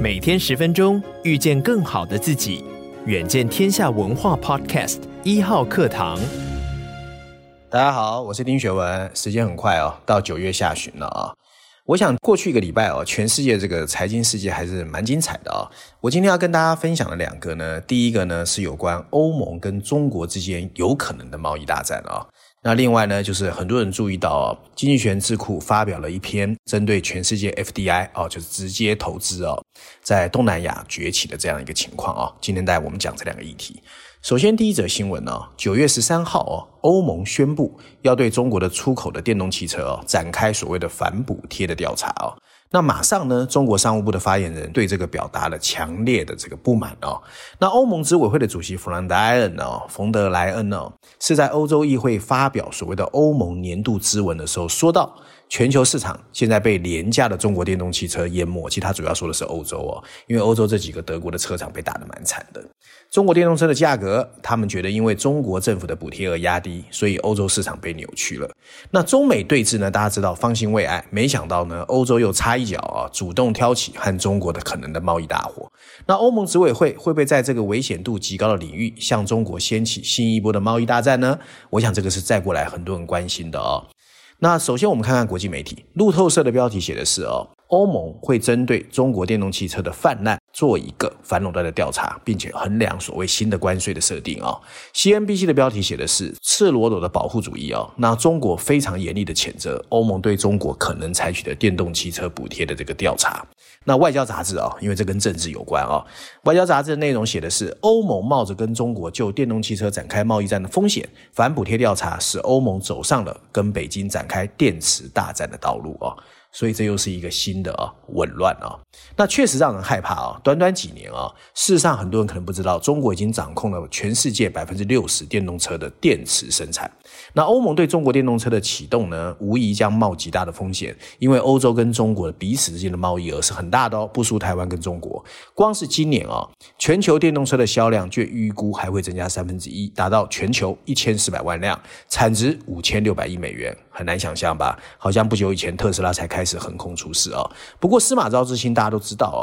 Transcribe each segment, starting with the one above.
每天十分钟，遇见更好的自己。远见天下文化 Podcast 一号课堂。大家好，我是丁学文。时间很快哦，到九月下旬了啊。我想过去一个礼拜哦，全世界这个财经世界还是蛮精彩的啊。我今天要跟大家分享的两个呢，第一个呢是有关欧盟跟中国之间有可能的贸易大战啊。那另外呢，就是很多人注意到哦，经济学智库发表了一篇针对全世界 FDI 哦，就是直接投资哦，在东南亚崛起的这样一个情况哦。今天带我们讲这两个议题。首先，第一则新闻呢，九月十三号哦，欧盟宣布要对中国的出口的电动汽车哦展开所谓的反补贴的调查哦。那马上呢，中国商务部的发言人对这个表达了强烈的这个不满哦。那欧盟执委会的主席弗兰德莱恩哦，冯德莱恩哦，是在欧洲议会发表所谓的欧盟年度咨文的时候说到。全球市场现在被廉价的中国电动汽车淹没，其实他主要说的是欧洲哦，因为欧洲这几个德国的车厂被打得蛮惨的。中国电动车的价格，他们觉得因为中国政府的补贴而压低，所以欧洲市场被扭曲了。那中美对峙呢？大家知道方兴未艾，没想到呢，欧洲又插一脚啊，主动挑起和中国的可能的贸易大火。那欧盟执委会会不会在这个危险度极高的领域向中国掀起新一波的贸易大战呢？我想这个是再过来很多人关心的哦。那首先我们看看国际媒体，路透社的标题写的是哦，欧盟会针对中国电动汽车的泛滥做一个反垄断的调查，并且衡量所谓新的关税的设定哦。CNBC 的标题写的是赤裸裸的保护主义哦，那中国非常严厉的谴责欧盟对中国可能采取的电动汽车补贴的这个调查。那外交杂志啊，因为这跟政治有关啊，外交杂志的内容写的是欧盟冒着跟中国就电动汽车展开贸易战的风险，反补贴调查使欧盟走上了跟北京展开电池大战的道路啊。所以这又是一个新的啊紊乱啊，那确实让人害怕啊。短短几年啊，事实上很多人可能不知道，中国已经掌控了全世界百分之六十电动车的电池生产。那欧盟对中国电动车的启动呢，无疑将冒极大的风险，因为欧洲跟中国彼此之间的贸易额是很大的哦，不输台湾跟中国。光是今年啊，全球电动车的销量却预估还会增加三分之一，达到全球一千四百万辆，产值五千六百亿美元。很难想象吧？好像不久以前特斯拉才开开始横空出世哦。不过司马昭之心大家都知道哦，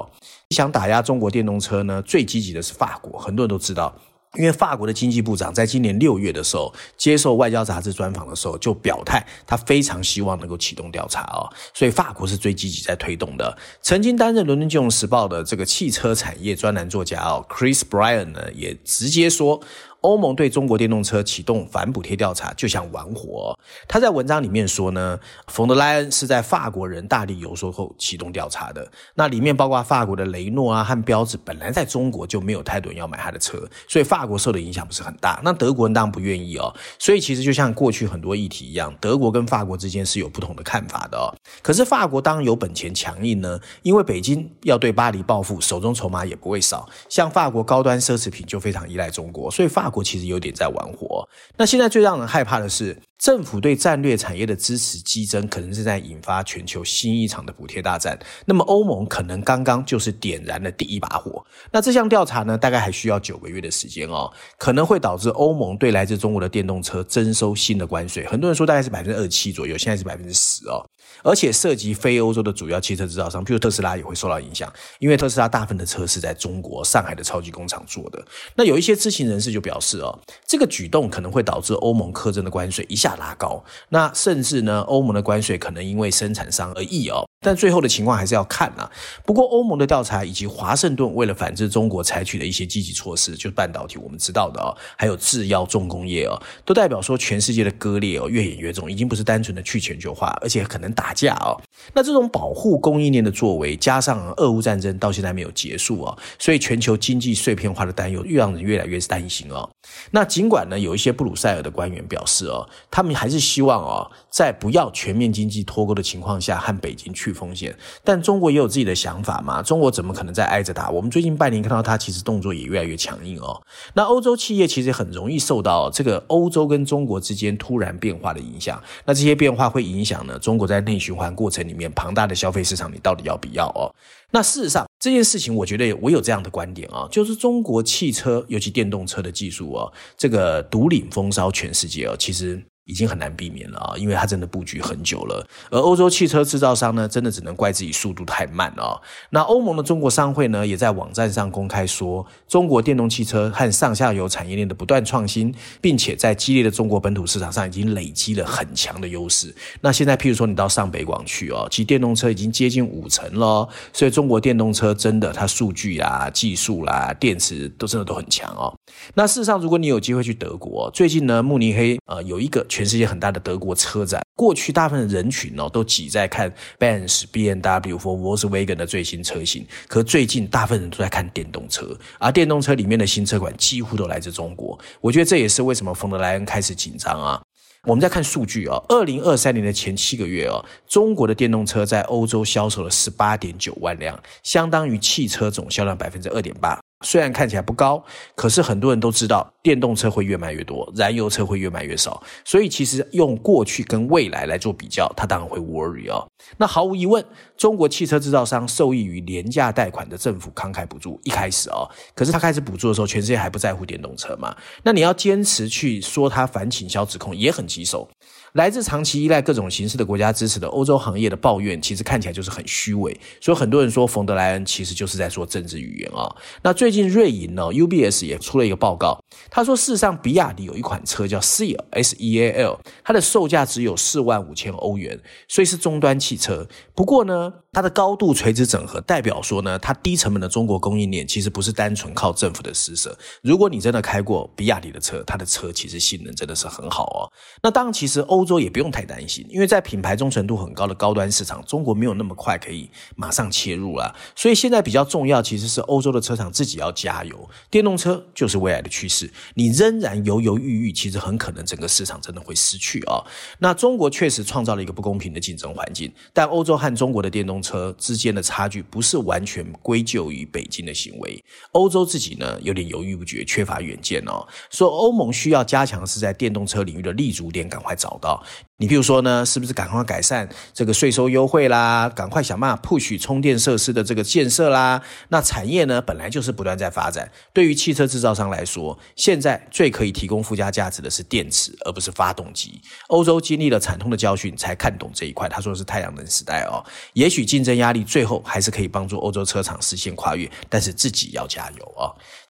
想打压中国电动车呢，最积极的是法国，很多人都知道。因为法国的经济部长在今年六月的时候接受外交杂志专访的时候就表态，他非常希望能够启动调查哦，所以法国是最积极在推动的。曾经担任《伦敦金融时报》的这个汽车产业专栏作家哦，Chris Bryan 呢也直接说。欧盟对中国电动车启动反补贴调查，就像玩火。他在文章里面说呢，冯德莱恩是在法国人大力游说后启动调查的。那里面包括法国的雷诺啊和标致，本来在中国就没有太多人要买他的车，所以法国受的影响不是很大。那德国人当然不愿意哦。所以其实就像过去很多议题一样，德国跟法国之间是有不同的看法的哦。可是法国当然有本钱强硬呢，因为北京要对巴黎报复，手中筹码也不会少。像法国高端奢侈品就非常依赖中国，所以法国。其实有点在玩火。那现在最让人害怕的是，政府对战略产业的支持激增，可能是在引发全球新一场的补贴大战。那么欧盟可能刚刚就是点燃了第一把火。那这项调查呢，大概还需要九个月的时间哦，可能会导致欧盟对来自中国的电动车征收新的关税。很多人说大概是百分之二十七左右，现在是百分之十哦。而且涉及非欧洲的主要汽车制造商，譬如特斯拉也会受到影响，因为特斯拉大部分的车是在中国上海的超级工厂做的。那有一些知情人士就表示哦，这个举动可能会导致欧盟苛征的关税一下拉高，那甚至呢，欧盟的关税可能因为生产商而异哦。但最后的情况还是要看啊。不过欧盟的调查以及华盛顿为了反制中国采取的一些积极措施，就是半导体我们知道的哦，还有制药重工业哦，都代表说全世界的割裂哦越演越重，已经不是单纯的去全球化，而且可能打架哦。那这种保护供应链的作为，加上俄乌战争到现在没有结束哦，所以全球经济碎片化的担忧，越让人越来越担心哦。那尽管呢，有一些布鲁塞尔的官员表示哦，他们还是希望哦，在不要全面经济脱钩的情况下，和北京去风险。但中国也有自己的想法嘛，中国怎么可能再挨着打？我们最近半年看到他其实动作也越来越强硬哦。那欧洲企业其实很容易受到这个欧洲跟中国之间突然变化的影响。那这些变化会影响呢，中国在内循环过程里面庞大的消费市场，你到底要不要哦？那事实上这件事情，我觉得我有这样的观点啊，就是中国汽车，尤其电动车的技术啊，这个独领风骚全世界啊，其实。已经很难避免了啊，因为它真的布局很久了。而欧洲汽车制造商呢，真的只能怪自己速度太慢了。那欧盟的中国商会呢，也在网站上公开说，中国电动汽车和上下游产业链的不断创新，并且在激烈的中国本土市场上已经累积了很强的优势。那现在，譬如说你到上北广去哦，其电动车已经接近五成了，所以中国电动车真的它数据啦、技术啦、电池都真的都很强哦。那事实上，如果你有机会去德国，最近呢，慕尼黑呃有一个。全世界很大的德国车展，过去大部分的人群哦都挤在看 Benz、BMW 或 Volkswagen 的最新车型，可最近大部分人都在看电动车，而电动车里面的新车款几乎都来自中国。我觉得这也是为什么冯德莱恩开始紧张啊。我们再看数据啊，二零二三年的前七个月哦，中国的电动车在欧洲销售了十八点九万辆，相当于汽车总销量百分之二点八。虽然看起来不高，可是很多人都知道，电动车会越卖越多，燃油车会越卖越少。所以其实用过去跟未来来做比较，他当然会 worry 哦。那毫无疑问，中国汽车制造商受益于廉价贷款的政府慷慨补助，一开始哦，可是他开始补助的时候，全世界还不在乎电动车嘛？那你要坚持去说他反倾销指控，也很棘手。来自长期依赖各种形式的国家支持的欧洲行业的抱怨，其实看起来就是很虚伪。所以很多人说，冯德莱恩其实就是在说政治语言啊。那最近瑞银呢，UBS 也出了一个报告，他说事实上，比亚迪有一款车叫 Seal，S-E-A-L，它的售价只有四万五千欧元，所以是终端汽车。不过呢，它的高度垂直整合代表说呢，它低成本的中国供应链其实不是单纯靠政府的施舍。如果你真的开过比亚迪的车，它的车其实性能真的是很好哦。那当然，其实欧洲也不用太担心，因为在品牌忠诚度很高的高端市场，中国没有那么快可以马上切入了。所以现在比较重要，其实是欧洲的车厂自己要加油。电动车就是未来的趋势，你仍然犹犹豫豫，其实很可能整个市场真的会失去啊。那中国确实创造了一个不公平的竞争环境，但欧洲和中国的电动车车之间的差距不是完全归咎于北京的行为。欧洲自己呢，有点犹豫不决，缺乏远见哦。说欧盟需要加强是在电动车领域的立足点，赶快找到。你比如说呢，是不是赶快改善这个税收优惠啦？赶快想办法 push 充电设施的这个建设啦？那产业呢，本来就是不断在发展。对于汽车制造商来说，现在最可以提供附加价值的是电池，而不是发动机。欧洲经历了惨痛的教训，才看懂这一块。他说是太阳能时代哦。也许竞争压力最后还是可以帮助欧洲车厂实现跨越，但是自己要加油哦。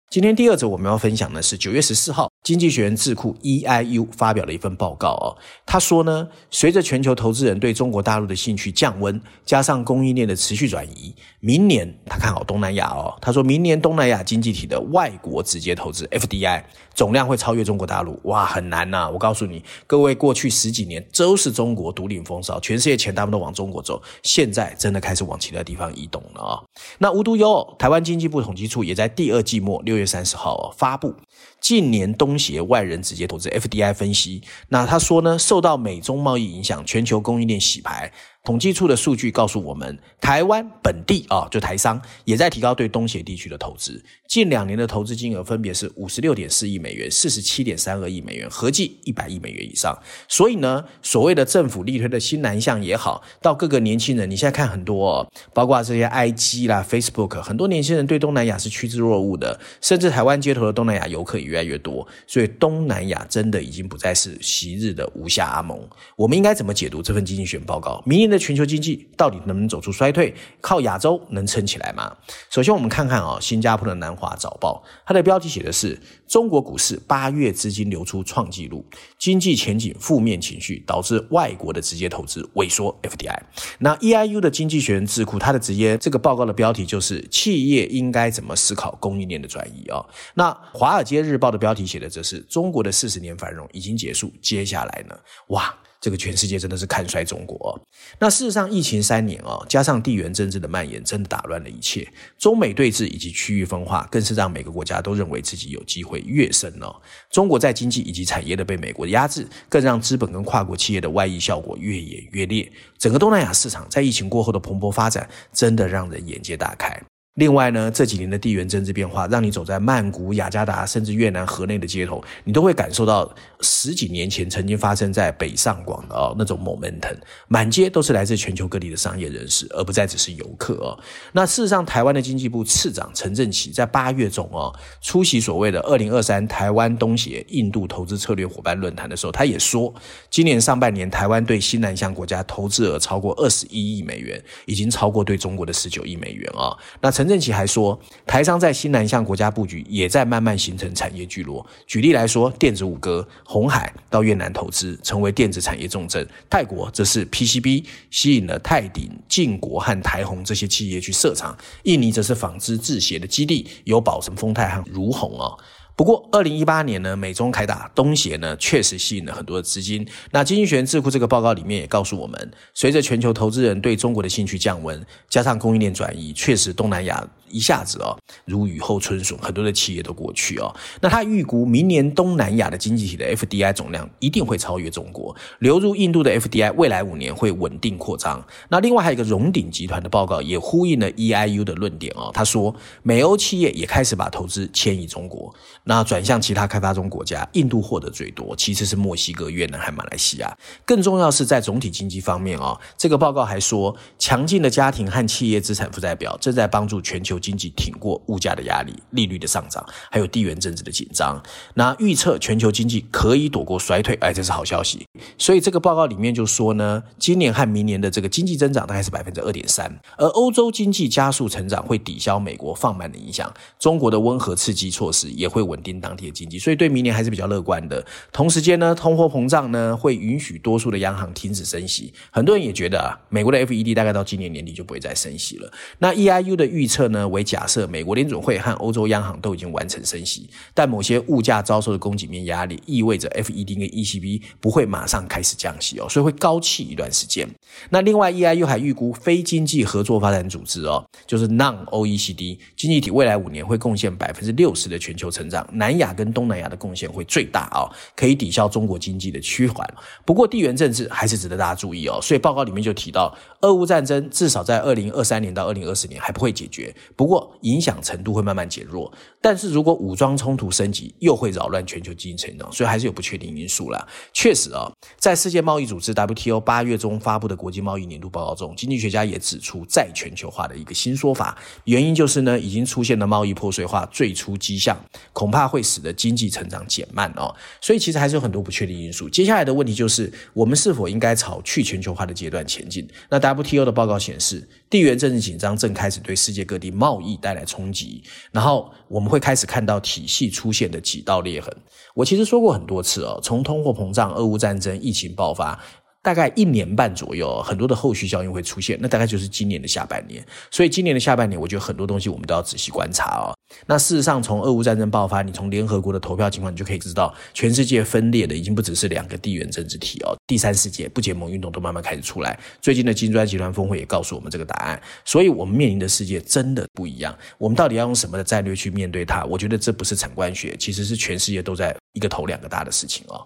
今天第二则我们要分享的是九月十四号。经济学人智库 EIU 发表了一份报告哦，他说呢，随着全球投资人对中国大陆的兴趣降温，加上供应链的持续转移，明年他看好东南亚哦。他说明年东南亚经济体的外国直接投资 FDI 总量会超越中国大陆，哇，很难呐！我告诉你，各位过去十几年都是中国独领风骚，全世界钱大部分都往中国走，现在真的开始往其他地方移动了啊。那无独有偶，台湾经济部统计处也在第二季末六月三十号哦发布。近年东协外人直接投资 FDI 分析，那他说呢，受到美中贸易影响，全球供应链洗牌。统计处的数据告诉我们，台湾本地啊，就台商也在提高对东协地区的投资。近两年的投资金额分别是五十六点四亿美元、四十七点三二亿美元，合计一百亿美元以上。所以呢，所谓的政府力推的新南向也好，到各个年轻人，你现在看很多哦，包括这些 IG 啦、Facebook，很多年轻人对东南亚是趋之若鹜的，甚至台湾街头的东南亚游客也越来越多。所以东南亚真的已经不再是昔日的吴下阿蒙。我们应该怎么解读这份经济学报告？明年的。全球经济到底能不能走出衰退？靠亚洲能撑起来吗？首先，我们看看啊，新加坡的南华早报，它的标题写的是“中国股市八月资金流出创纪录，经济前景负面情绪导致外国的直接投资萎缩 ”FDI。那 EIU 的经济学人智库，它的直接这个报告的标题就是“企业应该怎么思考供应链的转移”啊。那华尔街日报的标题写的则是“中国的四十年繁荣已经结束，接下来呢？”哇！这个全世界真的是看衰中国哦。那事实上，疫情三年哦，加上地缘政治的蔓延，真的打乱了一切。中美对峙以及区域分化，更是让每个国家都认为自己有机会跃升哦。中国在经济以及产业的被美国压制，更让资本跟跨国企业的外溢效果越演越烈。整个东南亚市场在疫情过后的蓬勃发展，真的让人眼界大开。另外呢，这几年的地缘政治变化，让你走在曼谷、雅加达，甚至越南河内的街头，你都会感受到十几年前曾经发生在北上广的哦那种 moment 满街都是来自全球各地的商业人士，而不再只是游客哦。那事实上，台湾的经济部次长陈振奇在八月中哦出席所谓的二零二三台湾东协印度投资策略伙伴论坛的时候，他也说，今年上半年台湾对新南向国家投资额超过二十一亿美元，已经超过对中国的十九亿美元啊。那陈。任正奇还说，台商在新南向国家布局也在慢慢形成产业聚落。举例来说，电子五哥鸿海到越南投资，成为电子产业重镇；泰国则是 PCB 吸引了泰鼎、晋国和台宏这些企业去设厂；印尼则是纺织制鞋的基地，有宝成、丰泰和如鸿哦。不过，二零一八年呢，美中开打，东协呢确实吸引了很多的资金。那经济学人智库这个报告里面也告诉我们，随着全球投资人对中国的兴趣降温，加上供应链转移，确实东南亚。一下子哦，如雨后春笋，很多的企业都过去哦。那他预估明年东南亚的经济体的 FDI 总量一定会超越中国，流入印度的 FDI 未来五年会稳定扩张。那另外还有一个荣鼎集团的报告也呼应了 EIU 的论点哦。他说，美欧企业也开始把投资迁移中国，那转向其他开发中国家，印度获得最多，其次是墨西哥、越南和马来西亚。更重要是在总体经济方面哦，这个报告还说，强劲的家庭和企业资产负债表正在帮助全球。经济挺过物价的压力、利率的上涨，还有地缘政治的紧张。那预测全球经济可以躲过衰退，哎，这是好消息。所以这个报告里面就说呢，今年和明年的这个经济增长大概是百分之二点三，而欧洲经济加速成长会抵消美国放慢的影响。中国的温和刺激措施也会稳定当地的经济，所以对明年还是比较乐观的。同时间呢，通货膨胀呢会允许多数的央行停止升息。很多人也觉得啊，美国的 FED 大概到今年年底就不会再升息了。那 EIU 的预测呢？为假设，美国联准会和欧洲央行都已经完成升息，但某些物价遭受的供给面压力，意味着 FED 跟 ECB 不会马上开始降息哦，所以会高企一段时间。那另外，EIU 还预估非经济合作发展组织哦，就是 Non-OECD 经济体未来五年会贡献百分之六十的全球成长，南亚跟东南亚的贡献会最大哦，可以抵消中国经济的趋缓。不过，地缘政治还是值得大家注意哦。所以报告里面就提到，俄乌战争至少在二零二三年到二零二四年还不会解决。不不过，影响程度会慢慢减弱，但是如果武装冲突升级，又会扰乱全球经济成长，所以还是有不确定因素啦。确实啊、哦，在世界贸易组织 WTO 八月中发布的国际贸易年度报告中，经济学家也指出再全球化的一个新说法，原因就是呢，已经出现了贸易破碎化最初迹象，恐恐怕会使得经济成长减慢哦。所以其实还是有很多不确定因素。接下来的问题就是，我们是否应该朝去全球化的阶段前进？那 WTO 的报告显示，地缘政治紧张正开始对世界各地贸易带来冲击，然后我们会开始看到体系出现的几道裂痕。我其实说过很多次哦，从通货膨胀、俄乌战争、疫情爆发。大概一年半左右，很多的后续效应会出现，那大概就是今年的下半年。所以今年的下半年，我觉得很多东西我们都要仔细观察哦。那事实上，从俄乌战争爆发，你从联合国的投票情况，你就可以知道，全世界分裂的已经不只是两个地缘政治体哦，第三世界不结盟运动都慢慢开始出来。最近的金砖集团峰会也告诉我们这个答案。所以我们面临的世界真的不一样。我们到底要用什么的战略去面对它？我觉得这不是产官学，其实是全世界都在一个头两个大的事情哦。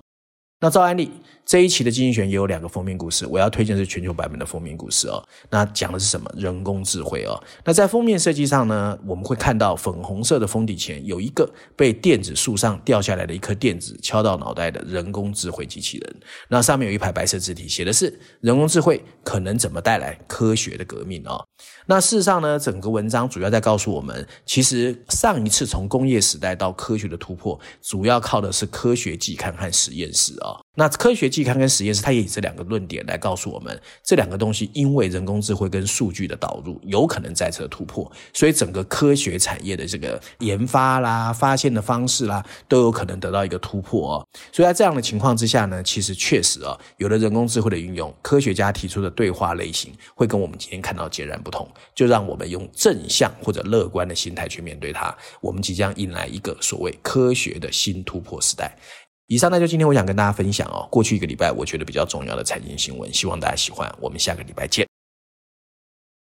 那照案例，这一期的经济学也有两个封面故事，我要推荐是全球版本的封面故事哦。那讲的是什么？人工智慧哦。那在封面设计上呢，我们会看到粉红色的封底前有一个被电子树上掉下来的一颗电子敲到脑袋的人工智慧机器人。那上面有一排白色字体，写的是人工智慧可能怎么带来科学的革命哦。那事实上呢，整个文章主要在告诉我们，其实上一次从工业时代到科学的突破，主要靠的是科学季刊和实验室啊。那科学季刊跟实验室，它也以这两个论点来告诉我们，这两个东西因为人工智慧跟数据的导入，有可能再次突破，所以整个科学产业的这个研发啦、发现的方式啦，都有可能得到一个突破哦。所以在这样的情况之下呢，其实确实啊，有了人工智慧的运用，科学家提出的对话类型会跟我们今天看到截然不同。就让我们用正向或者乐观的心态去面对它，我们即将迎来一个所谓科学的新突破时代。以上呢就今天我想跟大家分享哦，过去一个礼拜我觉得比较重要的财经新闻，希望大家喜欢。我们下个礼拜见。